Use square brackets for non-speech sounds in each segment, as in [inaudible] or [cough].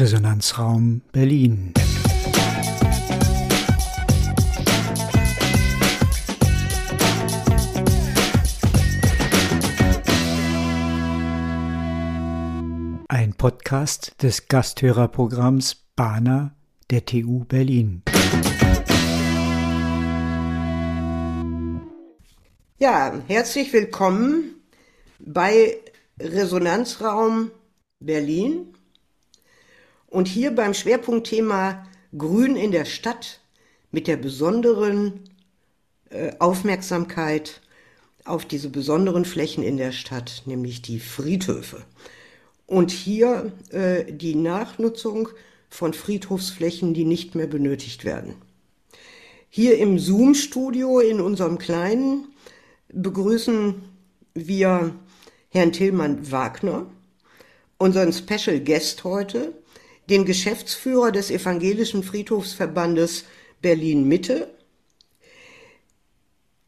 Resonanzraum Berlin. Ein Podcast des Gasthörerprogramms Bana der TU Berlin. Ja, herzlich willkommen bei Resonanzraum Berlin und hier beim Schwerpunktthema Grün in der Stadt mit der besonderen äh, Aufmerksamkeit auf diese besonderen Flächen in der Stadt, nämlich die Friedhöfe. Und hier äh, die Nachnutzung von Friedhofsflächen, die nicht mehr benötigt werden. Hier im Zoom-Studio in unserem kleinen begrüßen wir Herrn Tillmann Wagner, unseren Special Guest heute, den Geschäftsführer des Evangelischen Friedhofsverbandes Berlin Mitte.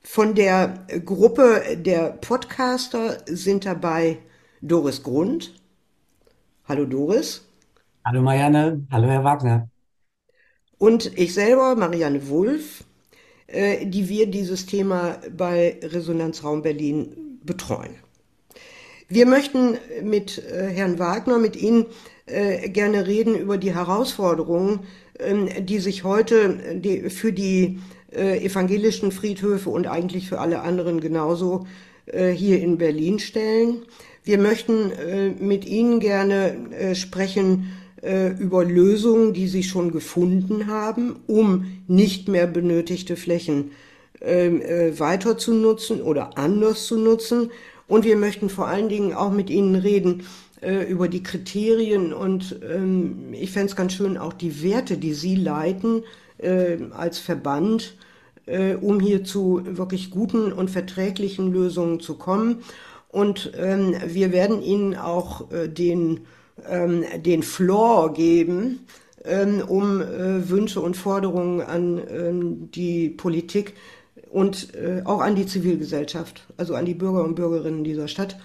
Von der Gruppe der Podcaster sind dabei Doris Grund. Hallo Doris. Hallo Marianne, hallo Herr Wagner. Und ich selber, Marianne Wulff, äh, die wir dieses Thema bei Resonanzraum Berlin betreuen. Wir möchten mit äh, Herrn Wagner, mit Ihnen äh, gerne reden über die Herausforderungen, ähm, die sich heute die, für die evangelischen Friedhöfe und eigentlich für alle anderen genauso hier in Berlin stellen. Wir möchten mit Ihnen gerne sprechen äh, über Lösungen, die sie schon gefunden haben, um nicht mehr benötigte Flächen ähm, äh, weiter zu nutzen oder anders zu nutzen. Und wir möchten vor allen Dingen auch mit Ihnen reden äh, über die Kriterien und ähm, ich fände es ganz schön auch die Werte, die Sie leiten äh, als Verband, äh, um hier zu wirklich guten und verträglichen Lösungen zu kommen. Und ähm, wir werden Ihnen auch äh, den ähm, den Floor geben, ähm, um äh, Wünsche und Forderungen an ähm, die Politik und äh, auch an die Zivilgesellschaft, also an die Bürger und Bürgerinnen dieser Stadt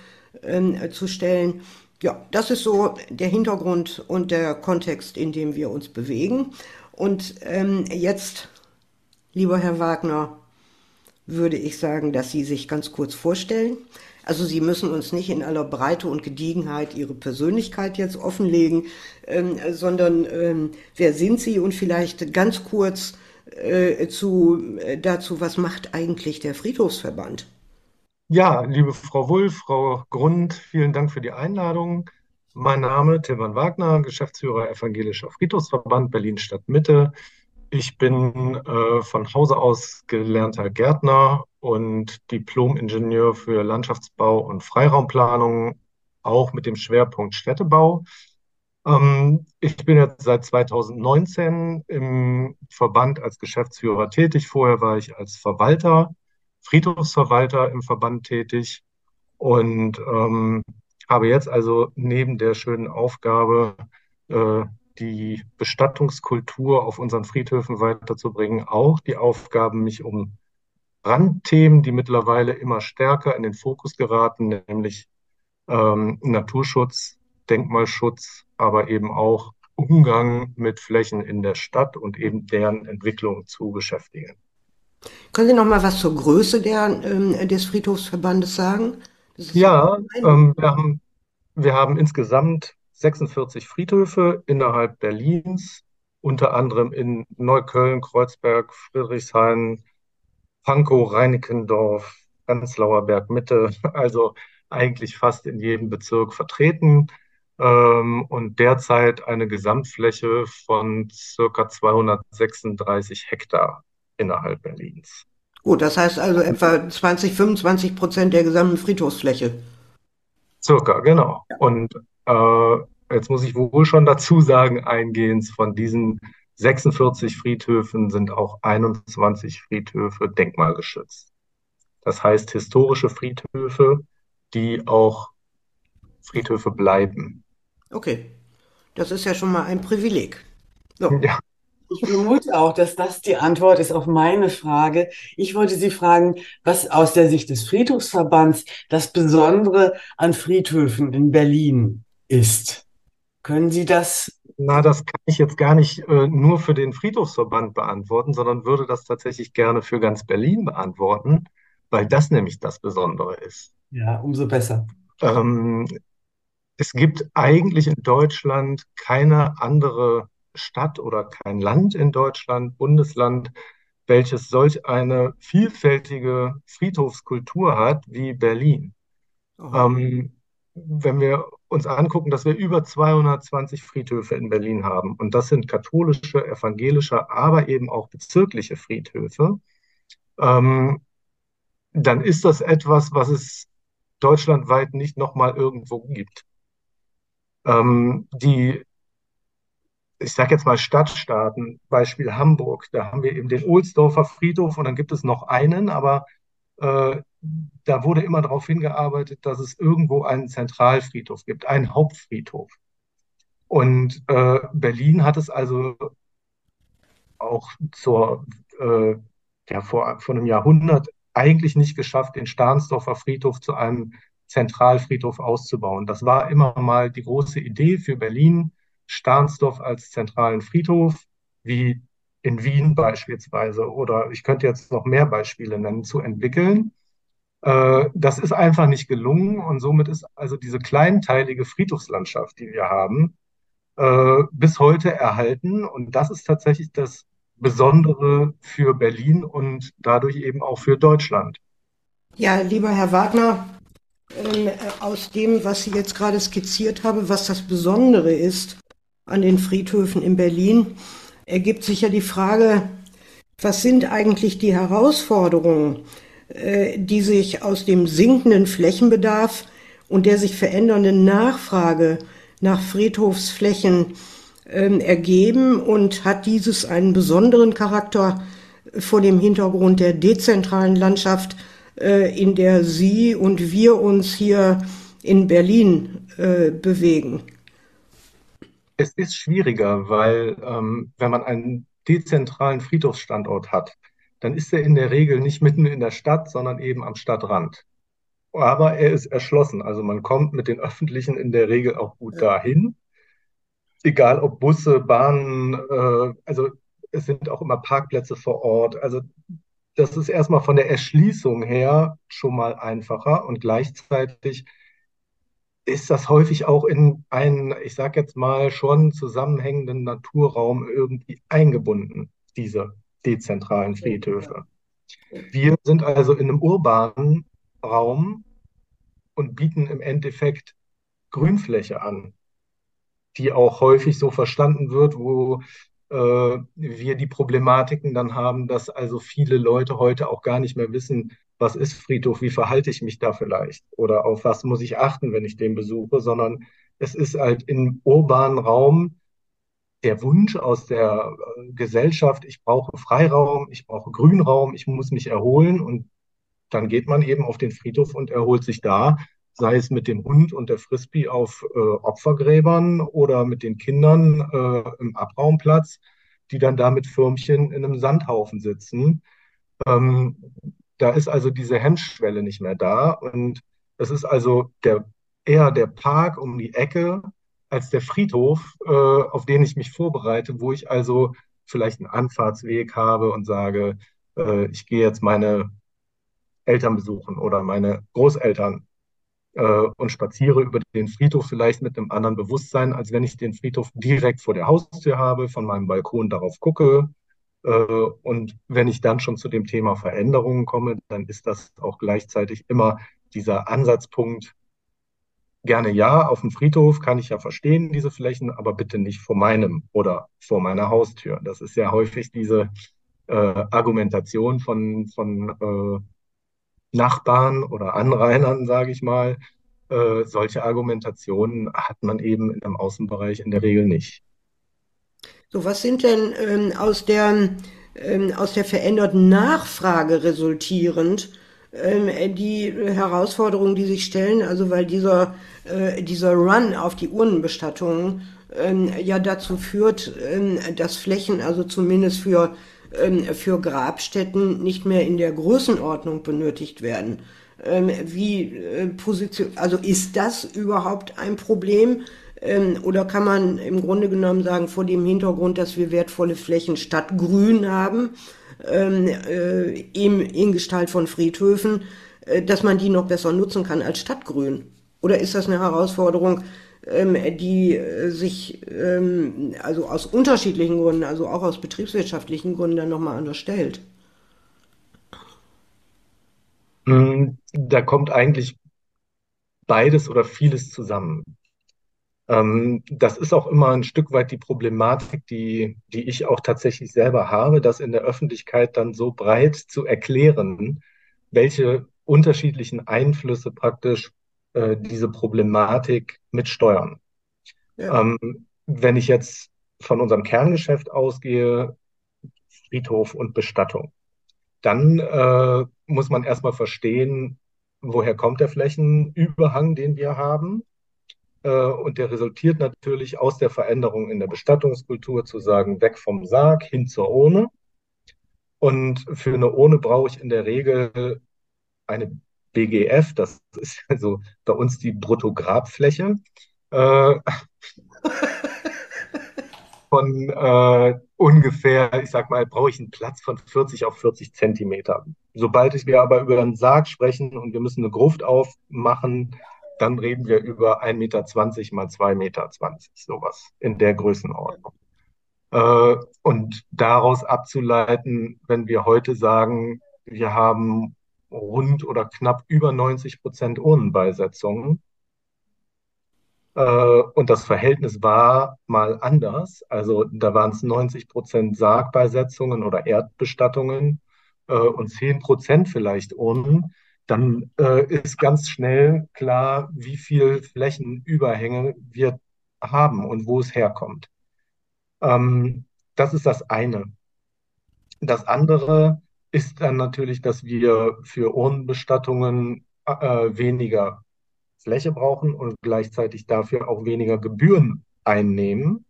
ähm, zu stellen. Ja, das ist so der Hintergrund und der Kontext, in dem wir uns bewegen. Und ähm, jetzt, lieber Herr Wagner, würde ich sagen, dass Sie sich ganz kurz vorstellen. Also Sie müssen uns nicht in aller Breite und Gediegenheit Ihre Persönlichkeit jetzt offenlegen, ähm, sondern ähm, wer sind Sie und vielleicht ganz kurz äh, zu, äh, dazu, was macht eigentlich der Friedhofsverband? Ja, liebe Frau Wulff, Frau Grund, vielen Dank für die Einladung. Mein Name Tilman Wagner, Geschäftsführer Evangelischer Friedhofsverband Berlin Stadt Mitte. Ich bin äh, von Hause aus gelernter Gärtner und Diplom-Ingenieur für Landschaftsbau und Freiraumplanung, auch mit dem Schwerpunkt Städtebau. Ähm, ich bin jetzt seit 2019 im Verband als Geschäftsführer tätig. Vorher war ich als Verwalter, Friedhofsverwalter im Verband tätig und ähm, habe jetzt also neben der schönen Aufgabe, äh, die Bestattungskultur auf unseren Friedhöfen weiterzubringen, auch die Aufgaben, mich um Randthemen, die mittlerweile immer stärker in den Fokus geraten, nämlich ähm, Naturschutz, Denkmalschutz, aber eben auch Umgang mit Flächen in der Stadt und eben deren Entwicklung zu beschäftigen. Können Sie noch mal was zur Größe der, ähm, des Friedhofsverbandes sagen? Ja, ähm, wir, haben, wir haben insgesamt 46 Friedhöfe innerhalb Berlins, unter anderem in Neukölln, Kreuzberg, Friedrichshain, Pankow, Reinickendorf, Prenzlauer Berg Mitte, [laughs] also eigentlich fast in jedem Bezirk vertreten. Ähm, und derzeit eine Gesamtfläche von circa 236 Hektar innerhalb Berlins. Gut, das heißt also etwa 20, 25 Prozent der gesamten Friedhofsfläche. Circa, genau. Ja. Und äh, jetzt muss ich wohl schon dazu sagen, eingehend von diesen 46 Friedhöfen sind auch 21 Friedhöfe denkmalgeschützt. Das heißt historische Friedhöfe, die auch Friedhöfe bleiben. Okay, das ist ja schon mal ein Privileg. So. Ja. Ich vermute auch, dass das die Antwort ist auf meine Frage. Ich wollte Sie fragen, was aus der Sicht des Friedhofsverbands das Besondere an Friedhöfen in Berlin ist. Können Sie das Na, das kann ich jetzt gar nicht äh, nur für den Friedhofsverband beantworten, sondern würde das tatsächlich gerne für ganz Berlin beantworten, weil das nämlich das Besondere ist. Ja, umso besser. Ähm, es gibt eigentlich in Deutschland keine andere Stadt oder kein Land in Deutschland, Bundesland, welches solch eine vielfältige Friedhofskultur hat wie Berlin. Oh. Ähm, wenn wir uns angucken, dass wir über 220 Friedhöfe in Berlin haben, und das sind katholische, evangelische, aber eben auch bezirkliche Friedhöfe, ähm, dann ist das etwas, was es deutschlandweit nicht nochmal irgendwo gibt. Ähm, die, ich sage jetzt mal Stadtstaaten, Beispiel Hamburg, da haben wir eben den Ohlsdorfer Friedhof und dann gibt es noch einen, aber äh, da wurde immer darauf hingearbeitet, dass es irgendwo einen Zentralfriedhof gibt, einen Hauptfriedhof. Und äh, Berlin hat es also auch zur, äh, ja, vor, vor einem Jahrhundert eigentlich nicht geschafft, den Stahnsdorfer Friedhof zu einem Zentralfriedhof auszubauen. Das war immer mal die große Idee für Berlin, Stahnsdorf als zentralen Friedhof, wie in Wien beispielsweise, oder ich könnte jetzt noch mehr Beispiele nennen, zu entwickeln. Äh, das ist einfach nicht gelungen und somit ist also diese kleinteilige Friedhofslandschaft, die wir haben, äh, bis heute erhalten. Und das ist tatsächlich das Besondere für Berlin und dadurch eben auch für Deutschland. Ja, lieber Herr Wagner, ähm, aus dem, was Sie jetzt gerade skizziert haben, was das Besondere ist an den Friedhöfen in Berlin, ergibt sich ja die Frage, was sind eigentlich die Herausforderungen, äh, die sich aus dem sinkenden Flächenbedarf und der sich verändernden Nachfrage nach Friedhofsflächen ähm, ergeben und hat dieses einen besonderen Charakter vor dem Hintergrund der dezentralen Landschaft, äh, in der Sie und wir uns hier in Berlin äh, bewegen? Es ist schwieriger, weil ähm, wenn man einen dezentralen Friedhofsstandort hat, dann ist er in der Regel nicht mitten in der Stadt, sondern eben am Stadtrand. Aber er ist erschlossen, also man kommt mit den Öffentlichen in der Regel auch gut dahin. Egal ob Busse, Bahnen, äh, also es sind auch immer Parkplätze vor Ort. Also das ist erstmal von der Erschließung her schon mal einfacher und gleichzeitig ist das häufig auch in einen, ich sage jetzt mal, schon zusammenhängenden Naturraum irgendwie eingebunden, diese dezentralen Friedhöfe. Wir sind also in einem urbanen Raum und bieten im Endeffekt Grünfläche an, die auch häufig so verstanden wird, wo äh, wir die Problematiken dann haben, dass also viele Leute heute auch gar nicht mehr wissen, was ist Friedhof, wie verhalte ich mich da vielleicht? Oder auf was muss ich achten, wenn ich den besuche, sondern es ist halt im urbanen Raum der Wunsch aus der äh, Gesellschaft, ich brauche Freiraum, ich brauche Grünraum, ich muss mich erholen. Und dann geht man eben auf den Friedhof und erholt sich da, sei es mit dem Hund und der Frisbee auf äh, Opfergräbern oder mit den Kindern äh, im Abraumplatz, die dann da mit Firmchen in einem Sandhaufen sitzen. Ähm, da ist also diese Hemmschwelle nicht mehr da. Und es ist also der, eher der Park um die Ecke als der Friedhof, äh, auf den ich mich vorbereite, wo ich also vielleicht einen Anfahrtsweg habe und sage, äh, ich gehe jetzt meine Eltern besuchen oder meine Großeltern äh, und spaziere über den Friedhof vielleicht mit einem anderen Bewusstsein, als wenn ich den Friedhof direkt vor der Haustür habe, von meinem Balkon darauf gucke, und wenn ich dann schon zu dem Thema Veränderungen komme, dann ist das auch gleichzeitig immer dieser Ansatzpunkt, gerne ja, auf dem Friedhof kann ich ja verstehen, diese Flächen, aber bitte nicht vor meinem oder vor meiner Haustür. Das ist ja häufig diese äh, Argumentation von, von äh, Nachbarn oder Anrainern, sage ich mal. Äh, solche Argumentationen hat man eben im Außenbereich in der Regel nicht. So, was sind denn ähm, aus, der, ähm, aus der veränderten Nachfrage resultierend ähm, die Herausforderungen, die sich stellen? Also, weil dieser, äh, dieser Run auf die Urnenbestattungen ähm, ja dazu führt, ähm, dass Flächen, also zumindest für, ähm, für Grabstätten, nicht mehr in der Größenordnung benötigt werden. wie äh, Position, also ist das überhaupt ein Problem? Ähm, oder kann man im Grunde genommen sagen, vor dem Hintergrund, dass wir wertvolle Flächen statt Grün haben, ähm, äh, in, Gestalt von Friedhöfen, äh, dass man die noch besser nutzen kann als Stadtgrün? Oder ist das eine Herausforderung, ähm, die äh, sich also aus unterschiedlichen Gründen, also auch aus betriebswirtschaftlichen Gründen dann nochmal anders stellt? Hm, da kommt eigentlich beides oder vieles zusammen. Ähm, das ist auch immer ein Stück weit die Problematik, die, die ich auch tatsächlich selber habe, das in der Öffentlichkeit dann so breit zu erklären, welche unterschiedlichen Einflüsse praktisch äh, diese Problematik mit steuern. Ja. Ähm, wenn ich jetzt von unserem Kerngeschäft ausgehe, Friedhof und Bestattung, dann äh, muss man erstmal verstehen, woher kommt der Flächenüberhang, den wir haben. Äh, und der resultiert natürlich aus der Veränderung in der Bestattungskultur zu sagen, weg vom Sarg hin zur Urne. Und für eine Urne brauche ich in der Regel eine BGF, das ist [laughs] also bei uns die Bruttograbfläche. Äh, [laughs] von äh, ungefähr, ich sag mal, brauche ich einen Platz von 40 auf 40 Zentimeter. Sobald wir aber über einen Sarg sprechen und wir müssen eine Gruft aufmachen, dann reden wir über 1,20 Meter mal 2,20 Meter, sowas in der Größenordnung. Äh, und daraus abzuleiten, wenn wir heute sagen, wir haben rund oder knapp über 90 Prozent Urnenbeisetzungen, äh, und das Verhältnis war mal anders. Also da waren es 90 Prozent Sargbeisetzungen oder Erdbestattungen äh, und 10 Prozent vielleicht Urnen. Dann äh, ist ganz schnell klar, wie viel Flächenüberhänge wir haben und wo es herkommt. Ähm, das ist das eine. Das andere ist dann natürlich, dass wir für Urnenbestattungen äh, weniger Fläche brauchen und gleichzeitig dafür auch weniger Gebühren einnehmen,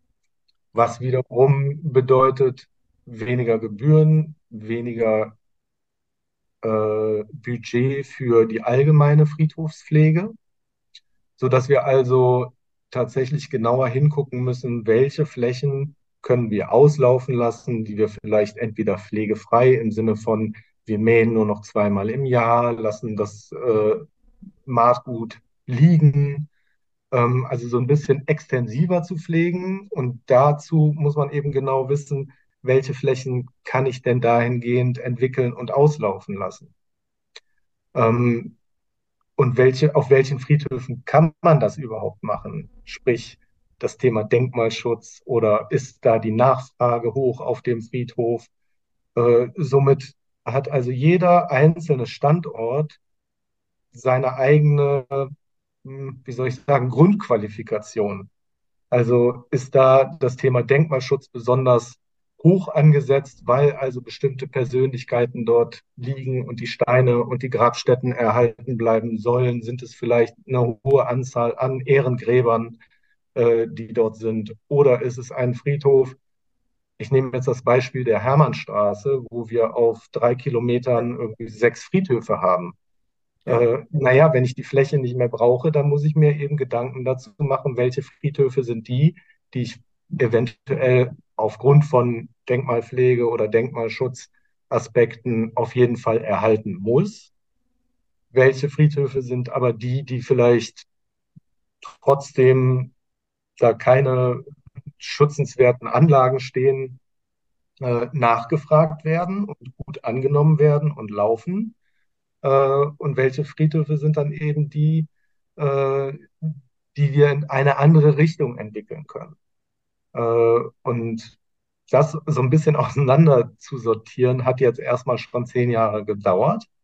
was wiederum bedeutet weniger Gebühren, weniger äh, Budget für die allgemeine Friedhofspflege, sodass wir also tatsächlich genauer hingucken müssen, welche Flächen können wir auslaufen lassen, die wir vielleicht entweder pflegefrei im Sinne von wir mähen nur noch zweimal im Jahr, lassen das äh, Maatgut liegen, ähm, also so ein bisschen extensiver zu pflegen. Und dazu muss man eben genau wissen, welche Flächen kann ich denn dahingehend entwickeln und auslaufen lassen. Ähm, und welche, auf welchen Friedhöfen kann man das überhaupt machen? Sprich, das Thema Denkmalschutz oder ist da die Nachfrage hoch auf dem Friedhof? Äh, somit hat also jeder einzelne Standort seine eigene hm, wie soll ich sagen, Grundqualifikation. Also ist da das Thema Denkmalschutz besonders hoch angesetzt, weil also bestimmte Persönlichkeiten dort liegen und die Steine und die Grabstätten erhalten bleiben sollen? Sind es vielleicht eine hohe Anzahl an Ehrengräbern, äh, die dort sind? Oder ist es ein Friedhof? Ich nehme jetzt das Beispiel der Hermannstraße, wo wir auf drei Kilometern irgendwie sechs Friedhöfe haben. Äh, naja, wenn ich die Fläche nicht mehr brauche, dann muss ich mir eben Gedanken dazu machen, welche Friedhöfe sind die, die ich eventuell aufgrund von Denkmalpflege oder Denkmalschutzaspekten auf jeden Fall erhalten muss. Welche Friedhöfe sind aber die, die vielleicht trotzdem da keine schützenswerten Anlagen stehen, äh, nachgefragt werden und gut angenommen werden und laufen. Äh, und welche Friedhöfe sind dann eben die, äh, die wir in eine andere Richtung entwickeln können. Äh, und das so ein bisschen [laughs] auseinander zu sortieren, hat jetzt erstmal schon zehn Jahre gedauert. [laughs]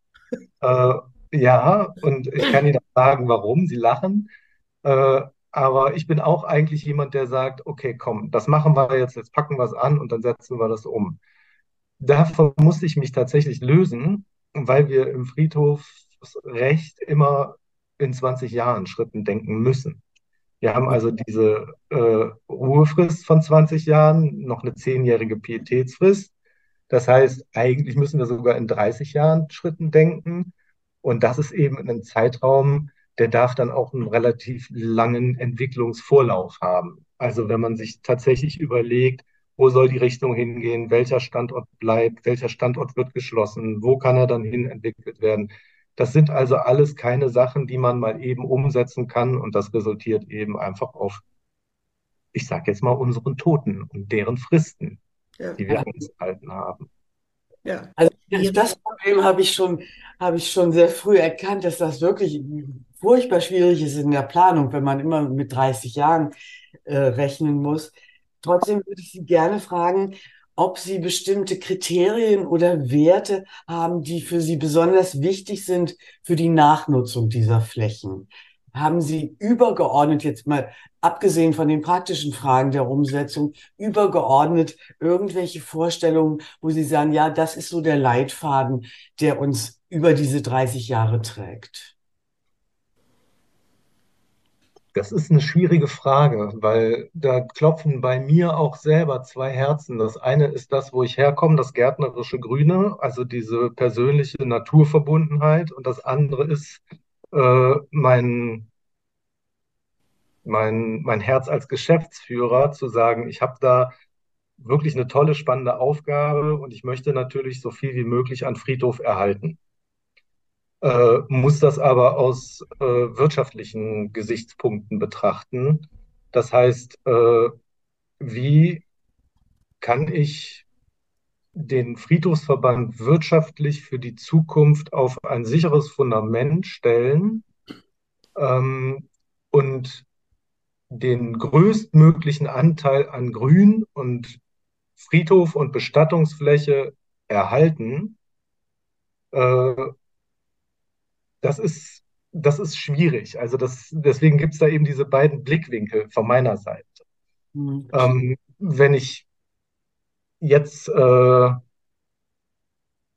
Äh, ja, und ich kann Ihnen sagen, warum. Sie lachen. Äh, aber ich bin auch eigentlich jemand, der sagt, okay, komm, das machen wir jetzt, jetzt packen wir es an und dann setzen wir das um. Davon musste ich mich tatsächlich lösen, weil wir im Friedhofsrecht immer in 20 Jahren Schritten denken müssen. Wir haben also diese äh, Ruhefrist von 20 Jahren, noch eine zehnjährige Pietätsfrist. Das heißt, eigentlich müssen wir sogar in 30 Jahren Schritten denken. Und das ist eben ein Zeitraum, der darf dann auch einen relativ langen Entwicklungsvorlauf haben. Also wenn man sich tatsächlich überlegt, wo soll die Richtung hingehen, welcher Standort bleibt, welcher Standort wird geschlossen, wo kann er dann hin entwickelt werden. Das sind also alles keine Sachen, die man mal eben umsetzen kann und das resultiert eben einfach auf, ich sage jetzt mal, unseren Toten und deren Fristen, ja. die wir einzuhalten haben. Ja. Also das Problem habe ich schon, habe ich schon sehr früh erkannt, dass das wirklich furchtbar schwierig ist in der Planung, wenn man immer mit 30 Jahren äh, rechnen muss. Trotzdem würde ich Sie gerne fragen, ob Sie bestimmte Kriterien oder Werte haben, die für Sie besonders wichtig sind für die Nachnutzung dieser Flächen. Haben Sie übergeordnet, jetzt mal abgesehen von den praktischen Fragen der Umsetzung, übergeordnet irgendwelche Vorstellungen, wo Sie sagen, ja, das ist so der Leitfaden, der uns über diese 30 Jahre trägt? Das ist eine schwierige Frage, weil da klopfen bei mir auch selber zwei Herzen. Das eine ist das, wo ich herkomme, das gärtnerische Grüne, also diese persönliche Naturverbundenheit. Und das andere ist äh, mein, mein, mein Herz als Geschäftsführer, zu sagen, ich habe da wirklich eine tolle, spannende Aufgabe und ich möchte natürlich so viel wie möglich an Friedhof erhalten äh, muss das aber aus äh, wirtschaftlichen Gesichtspunkten betrachten. Das heißt, äh, wie kann ich den Friedhofsverband wirtschaftlich für die Zukunft auf ein sicheres Fundament stellen ähm, und den größtmöglichen Anteil an Grün und Friedhof und Bestattungsfläche erhalten, äh, das ist, das ist schwierig. Also das, deswegen gibt es da eben diese beiden Blickwinkel von meiner Seite. Mhm. Ähm, wenn ich jetzt äh,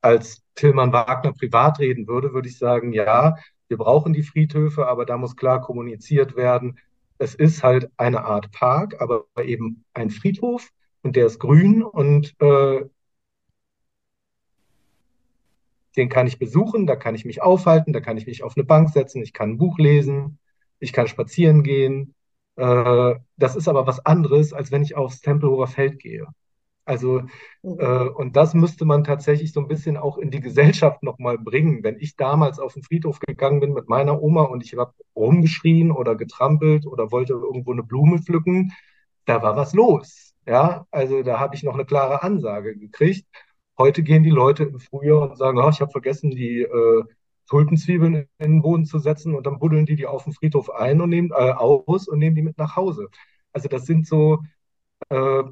als Tillmann Wagner privat reden würde, würde ich sagen, ja, wir brauchen die Friedhöfe, aber da muss klar kommuniziert werden. Es ist halt eine Art Park, aber eben ein Friedhof und der ist grün und äh, den kann ich besuchen, da kann ich mich aufhalten, da kann ich mich auf eine Bank setzen, ich kann ein Buch lesen, ich kann spazieren gehen. Äh, das ist aber was anderes, als wenn ich aufs Tempelhofer Feld gehe. Also, mhm. äh, und das müsste man tatsächlich so ein bisschen auch in die Gesellschaft nochmal bringen. Wenn ich damals auf den Friedhof gegangen bin mit meiner Oma und ich habe rumgeschrien oder getrampelt oder wollte irgendwo eine Blume pflücken, da war was los. Ja, also da habe ich noch eine klare Ansage gekriegt. Heute gehen die Leute im Frühjahr und sagen, oh, ich habe vergessen, die äh, Tulpenzwiebeln in den Boden zu setzen und dann buddeln die die auf dem Friedhof ein und nehmen äh, aus und nehmen die mit nach Hause. Also das sind so, äh,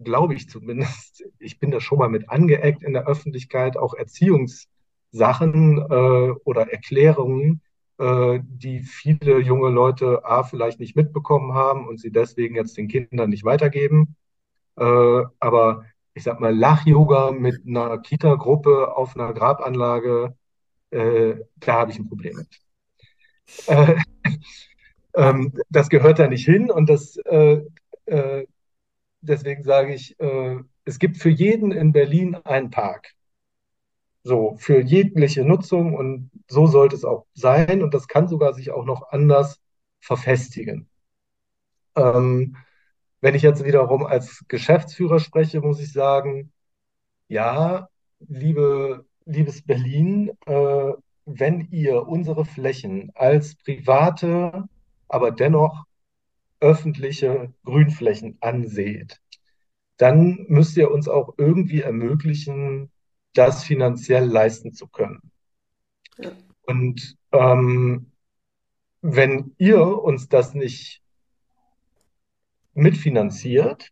glaube ich zumindest, [laughs] ich bin da schon mal mit angeeckt in der Öffentlichkeit, auch Erziehungssachen äh, oder Erklärungen, äh, die viele junge Leute A vielleicht nicht mitbekommen haben und sie deswegen jetzt den Kindern nicht weitergeben. Äh, aber ich sag mal, Lach-Yoga mit einer Kita-Gruppe auf einer Grabanlage, äh, da habe ich ein Problem mit. Äh, [laughs] ähm, das gehört da nicht hin und das, äh, äh deswegen sage ich, äh, es gibt für jeden in Berlin einen Park. So, für jegliche Nutzung und so sollte es auch sein und das kann sogar sich auch noch anders verfestigen. Ähm, wenn ich jetzt wiederum als Geschäftsführer spreche, muss ich sagen, ja, liebe, liebes Berlin, äh, wenn ihr unsere Flächen als private, aber dennoch öffentliche Grünflächen anseht, dann müsst ihr uns auch irgendwie ermöglichen, das finanziell leisten zu können. Ja. Und ähm, wenn ihr uns das nicht mitfinanziert,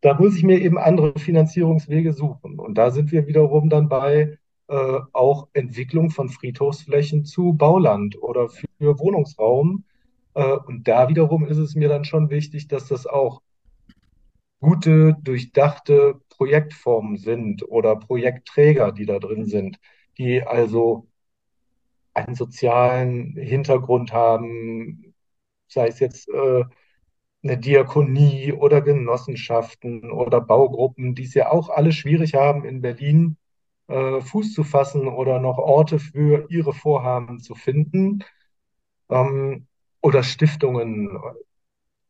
da muss ich mir eben andere Finanzierungswege suchen. Und da sind wir wiederum dann bei äh, auch Entwicklung von Friedhofsflächen zu Bauland oder für Wohnungsraum. Äh, und da wiederum ist es mir dann schon wichtig, dass das auch gute, durchdachte Projektformen sind oder Projektträger, die da drin sind, die also einen sozialen Hintergrund haben, sei es jetzt äh, eine Diakonie oder Genossenschaften oder Baugruppen, die es ja auch alle schwierig haben, in Berlin äh, Fuß zu fassen oder noch Orte für ihre Vorhaben zu finden. ähm, oder Stiftungen.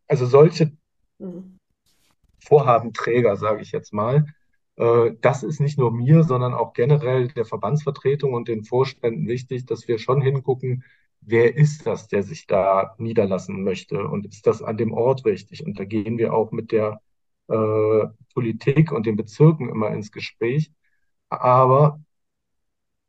Also solche mhm. Vorhabenträger, sage ich jetzt mal. Äh, das ist nicht nur mir, sondern auch generell der Verbandsvertretung und den Vorständen wichtig, dass wir schon hingucken, wer ist das, der sich da niederlassen möchte und ist das an dem Ort richtig? Und da gehen wir auch mit der äh, Politik und den Bezirken immer ins Gespräch. Aber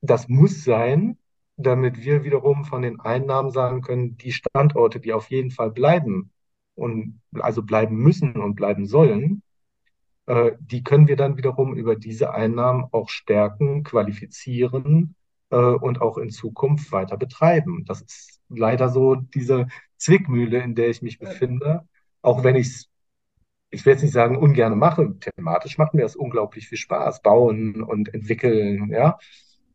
das muss sein, damit wir wiederum von den Einnahmen sagen können, die Standorte, die auf jeden Fall bleiben und also bleiben müssen und bleiben sollen, äh, die können wir dann wiederum über diese Einnahmen auch stärken, qualifizieren äh, und auch in Zukunft weiter betreiben. Das ist leider so diese Zwickmühle, in der ich mich befinde, auch wenn ich es ich will jetzt nicht sagen, ungern mache. Thematisch macht mir das unglaublich viel Spaß, bauen und entwickeln, ja.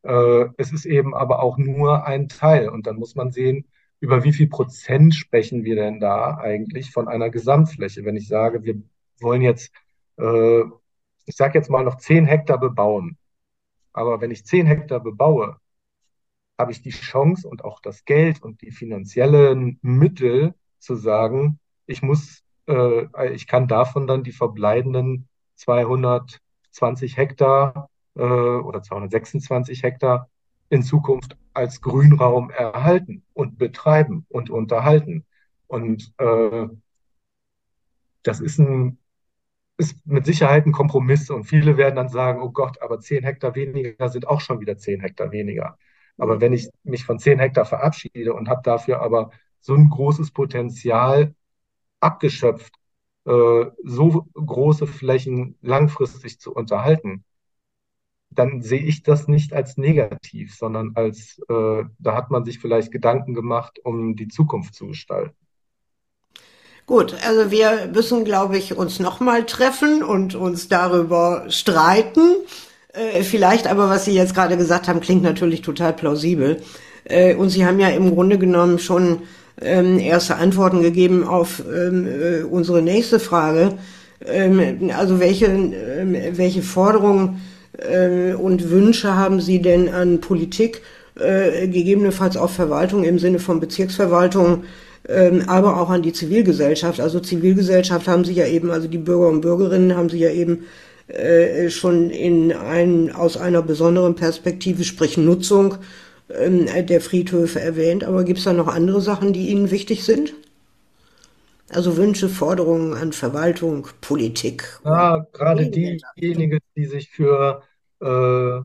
Äh, es ist eben aber auch nur ein Teil. Und dann muss man sehen, über wie viel Prozent sprechen wir denn da eigentlich von einer Gesamtfläche? Wenn ich sage, wir wollen jetzt, äh, ich sage jetzt mal noch 10 Hektar bebauen. Aber wenn ich 10 Hektar bebaue, habe ich die Chance und auch das Geld und die finanziellen Mittel zu sagen, ich muss, äh, ich kann davon dann die verbleibenden 220 Hektar äh, oder 226 Hektar in Zukunft als Grünraum erhalten und betreiben und unterhalten. Und äh, das ist ein ist mit Sicherheit ein Kompromiss und viele werden dann sagen, oh Gott, aber 10 Hektar weniger sind auch schon wieder 10 Hektar weniger. Aber wenn ich mich von 10 Hektar verabschiede und habe dafür aber so ein großes Potenzial abgeschöpft, äh, so große Flächen langfristig zu unterhalten, dann sehe ich das nicht als negativ, sondern als, äh, da hat man sich vielleicht Gedanken gemacht, um die Zukunft zu gestalten. Gut, also wir müssen, glaube ich, uns nochmal treffen und uns darüber streiten. Äh, vielleicht aber, was Sie jetzt gerade gesagt haben, klingt natürlich total plausibel. Äh, und Sie haben ja im Grunde genommen schon ähm, erste Antworten gegeben auf ähm, äh, unsere nächste Frage. Ähm, also welche, ähm, welche Forderungen äh, und Wünsche haben Sie denn an Politik, äh, gegebenenfalls auch Verwaltung im Sinne von Bezirksverwaltung, ähm, aber auch an die Zivilgesellschaft. Also Zivilgesellschaft haben Sie ja eben, also die Bürger und Bürgerinnen haben Sie ja eben äh, schon in ein, aus einer besonderen Perspektive, sprich Nutzung ähm, der Friedhöfe erwähnt. Aber gibt es da noch andere Sachen, die Ihnen wichtig sind? Also Wünsche, Forderungen an Verwaltung, Politik. Ja, gerade diejenigen, die sich für äh,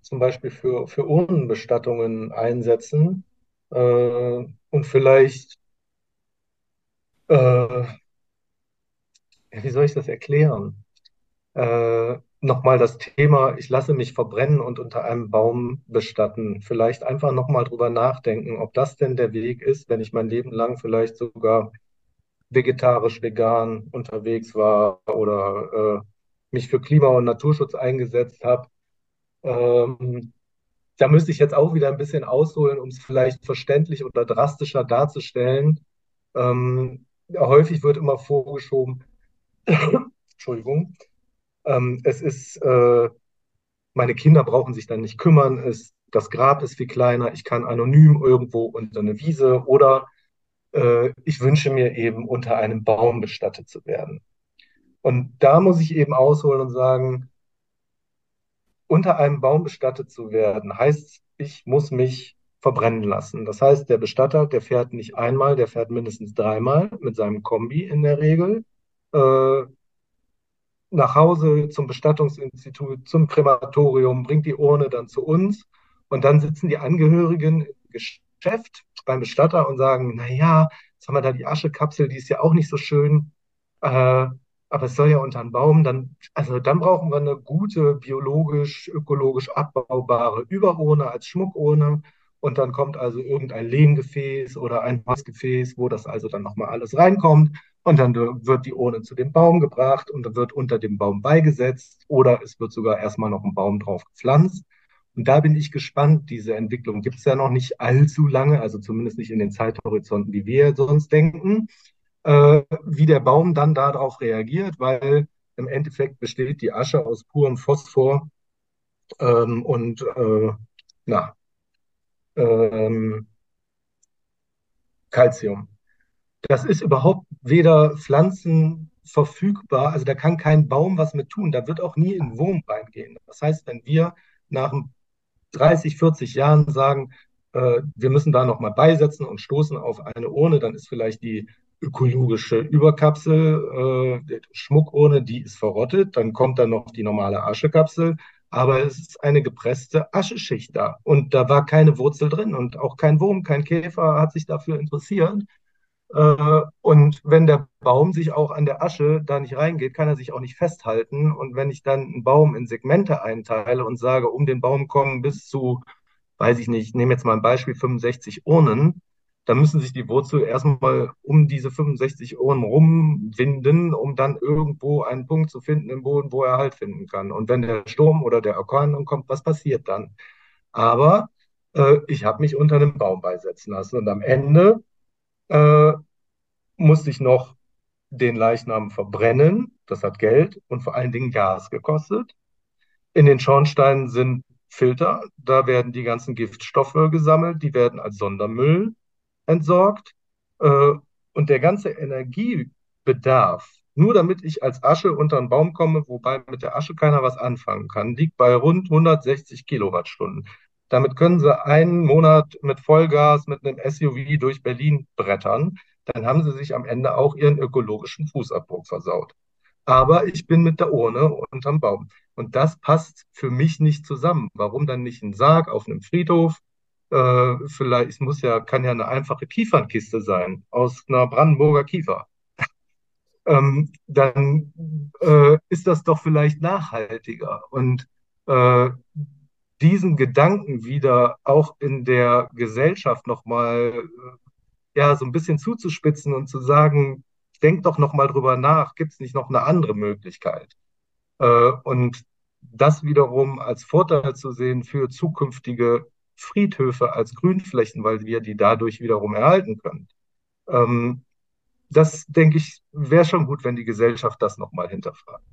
zum Beispiel für, für Urnenbestattungen einsetzen äh, und vielleicht, äh, wie soll ich das erklären? Äh, nochmal das Thema, ich lasse mich verbrennen und unter einem Baum bestatten. Vielleicht einfach nochmal drüber nachdenken, ob das denn der Weg ist, wenn ich mein Leben lang vielleicht sogar vegetarisch, vegan unterwegs war oder äh, mich für Klima- und Naturschutz eingesetzt habe. Ähm, da müsste ich jetzt auch wieder ein bisschen ausholen, um es vielleicht verständlich oder drastischer darzustellen. Ähm, häufig wird immer vorgeschoben, [coughs] Entschuldigung, ähm, es ist, äh, meine Kinder brauchen sich dann nicht kümmern, es, das Grab ist viel kleiner, ich kann anonym irgendwo unter eine Wiese oder äh, ich wünsche mir eben unter einem Baum bestattet zu werden. Und da muss ich eben ausholen und sagen, unter einem Baum bestattet zu werden, heißt, ich muss mich verbrennen lassen. Das heißt, der Bestatter, der fährt nicht einmal, der fährt mindestens dreimal mit seinem Kombi in der Regel äh, nach Hause zum Bestattungsinstitut, zum Krematorium, bringt die Urne dann zu uns und dann sitzen die Angehörigen im Geschäft beim Bestatter und sagen, na ja, jetzt haben wir da die Aschekapsel, die ist ja auch nicht so schön, äh, aber es soll ja unter einen Baum, dann, also dann brauchen wir eine gute, biologisch, ökologisch abbaubare Überurne als Schmuckurne. Und dann kommt also irgendein Lehmgefäß oder ein Holzgefäß, wo das also dann nochmal alles reinkommt. Und dann wird die Urne zu dem Baum gebracht und dann wird unter dem Baum beigesetzt oder es wird sogar erstmal noch ein Baum drauf gepflanzt. Und da bin ich gespannt. Diese Entwicklung gibt es ja noch nicht allzu lange, also zumindest nicht in den Zeithorizonten, die wir sonst denken äh, wie der Baum dann darauf reagiert, weil im Endeffekt besteht die Asche aus purem Phosphor ähm, und äh, na, ähm, Calcium. Das ist überhaupt weder Pflanzen verfügbar, also da kann kein Baum was mit tun, da wird auch nie ein Wurm reingehen. Das heißt, wenn wir nach 30, 40 Jahren sagen, äh, wir müssen da nochmal beisetzen und stoßen auf eine Urne, dann ist vielleicht die ökologische Überkapsel, äh, Schmuckurne, die ist verrottet, dann kommt dann noch die normale Aschekapsel, aber es ist eine gepresste Ascheschicht da und da war keine Wurzel drin und auch kein Wurm, kein Käfer hat sich dafür interessiert. Äh, und wenn der Baum sich auch an der Asche da nicht reingeht, kann er sich auch nicht festhalten. Und wenn ich dann einen Baum in Segmente einteile und sage, um den Baum kommen bis zu, weiß ich nicht, ich nehme jetzt mal ein Beispiel, 65 Urnen, dann müssen sich die Wurzel erstmal um diese 65 Urnen rumwinden, um dann irgendwo einen Punkt zu finden im Boden, wo er Halt finden kann. Und wenn der Sturm oder der Orkan kommt, was passiert dann? Aber äh, ich habe mich unter einem Baum beisetzen lassen und am Ende äh, musste ich noch den Leichnam verbrennen. Das hat Geld und vor allen Dingen Gas gekostet. In den Schornsteinen sind Filter, da werden die ganzen Giftstoffe gesammelt, die werden als Sondermüll entsorgt. Äh, und der ganze Energiebedarf, nur damit ich als Asche unter einen Baum komme, wobei mit der Asche keiner was anfangen kann, liegt bei rund 160 Kilowattstunden. Damit können sie einen Monat mit Vollgas, mit einem SUV durch Berlin brettern. Dann haben sie sich am Ende auch ihren ökologischen Fußabdruck versaut. Aber ich bin mit der Urne unterm Baum. Und das passt für mich nicht zusammen. Warum dann nicht ein Sarg auf einem Friedhof? Äh, vielleicht, es muss ja, kann ja eine einfache Kiefernkiste sein, aus einer Brandenburger Kiefer. [laughs] ähm, dann äh, ist das doch vielleicht nachhaltiger. Und äh, diesen Gedanken wieder auch in der Gesellschaft nochmal äh, ja, so ein bisschen zuzuspitzen und zu sagen, denk doch nochmal drüber nach, gibt es nicht noch eine andere Möglichkeit? Äh, und das wiederum als Vorteil zu sehen für zukünftige Friedhöfe als Grünflächen, weil wir die dadurch wiederum erhalten können. Ähm, das, denke ich, wäre schon gut, wenn die Gesellschaft das nochmal hinterfragt.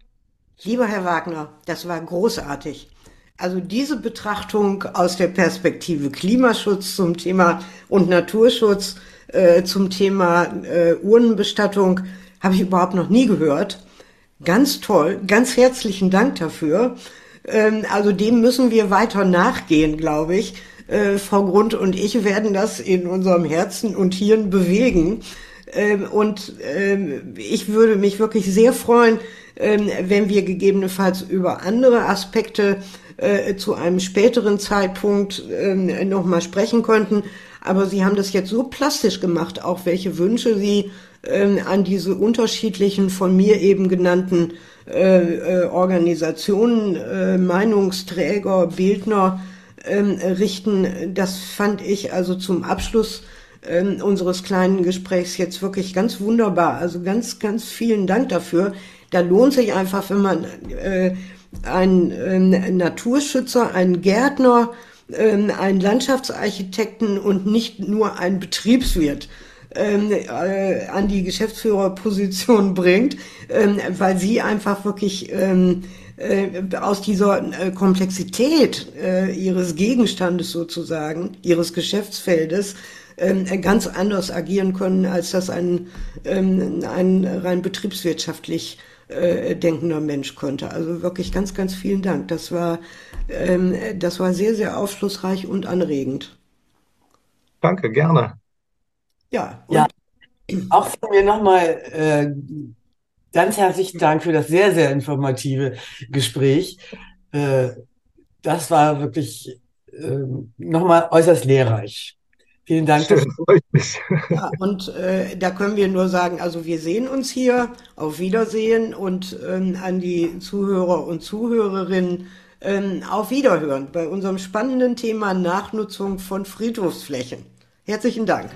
Lieber Herr Wagner, das war großartig. Also diese Betrachtung aus der Perspektive Klimaschutz zum Thema und Naturschutz äh, zum Thema äh, Urnenbestattung habe ich überhaupt noch nie gehört. Ganz toll, ganz herzlichen Dank dafür. Ähm, also dem müssen wir weiter nachgehen, glaube ich. Äh, Frau Grund und ich werden das in unserem Herzen und Hirn bewegen. Ähm, und ähm, ich würde mich wirklich sehr freuen, ähm, wenn wir gegebenenfalls über andere Aspekte äh, zu einem späteren Zeitpunkt äh, nochmal sprechen könnten. Aber Sie haben das jetzt so plastisch gemacht, auch welche Wünsche Sie äh, an diese unterschiedlichen von mir eben genannten äh, äh, Organisationen, äh, Meinungsträger, Bildner ähm, richten. Das fand ich also zum Abschluss ähm, unseres kleinen Gesprächs jetzt wirklich ganz wunderbar. Also ganz, ganz vielen Dank dafür. Da lohnt sich einfach, wenn man äh, ein äh, Naturschützer, ein Gärtner, äh, einen Landschaftsarchitekten und nicht nur ein Betriebswirt ähm, äh, an die Geschäftsführerposition [laughs] bringt, ähm, weil sie einfach wirklich ähm, aus dieser äh, Komplexität äh, ihres Gegenstandes sozusagen, ihres Geschäftsfeldes, ähm, ganz anders agieren können, als das ein, ähm, ein rein betriebswirtschaftlich äh, denkender Mensch konnte. Also wirklich ganz, ganz vielen Dank. Das war, ähm, das war sehr, sehr aufschlussreich und anregend. Danke, gerne. Ja, ja. auch von mir nochmal äh, ganz herzlichen Dank für das sehr, sehr informative Gespräch. Äh, das war wirklich äh, nochmal äußerst lehrreich. Vielen Dank. Schön, freut mich. Ja, und äh, da können wir nur sagen, also wir sehen uns hier, auf Wiedersehen und ähm, an die Zuhörer und Zuhörerinnen ähm, auf Wiederhören bei unserem spannenden Thema Nachnutzung von Friedhofsflächen. Herzlichen Dank.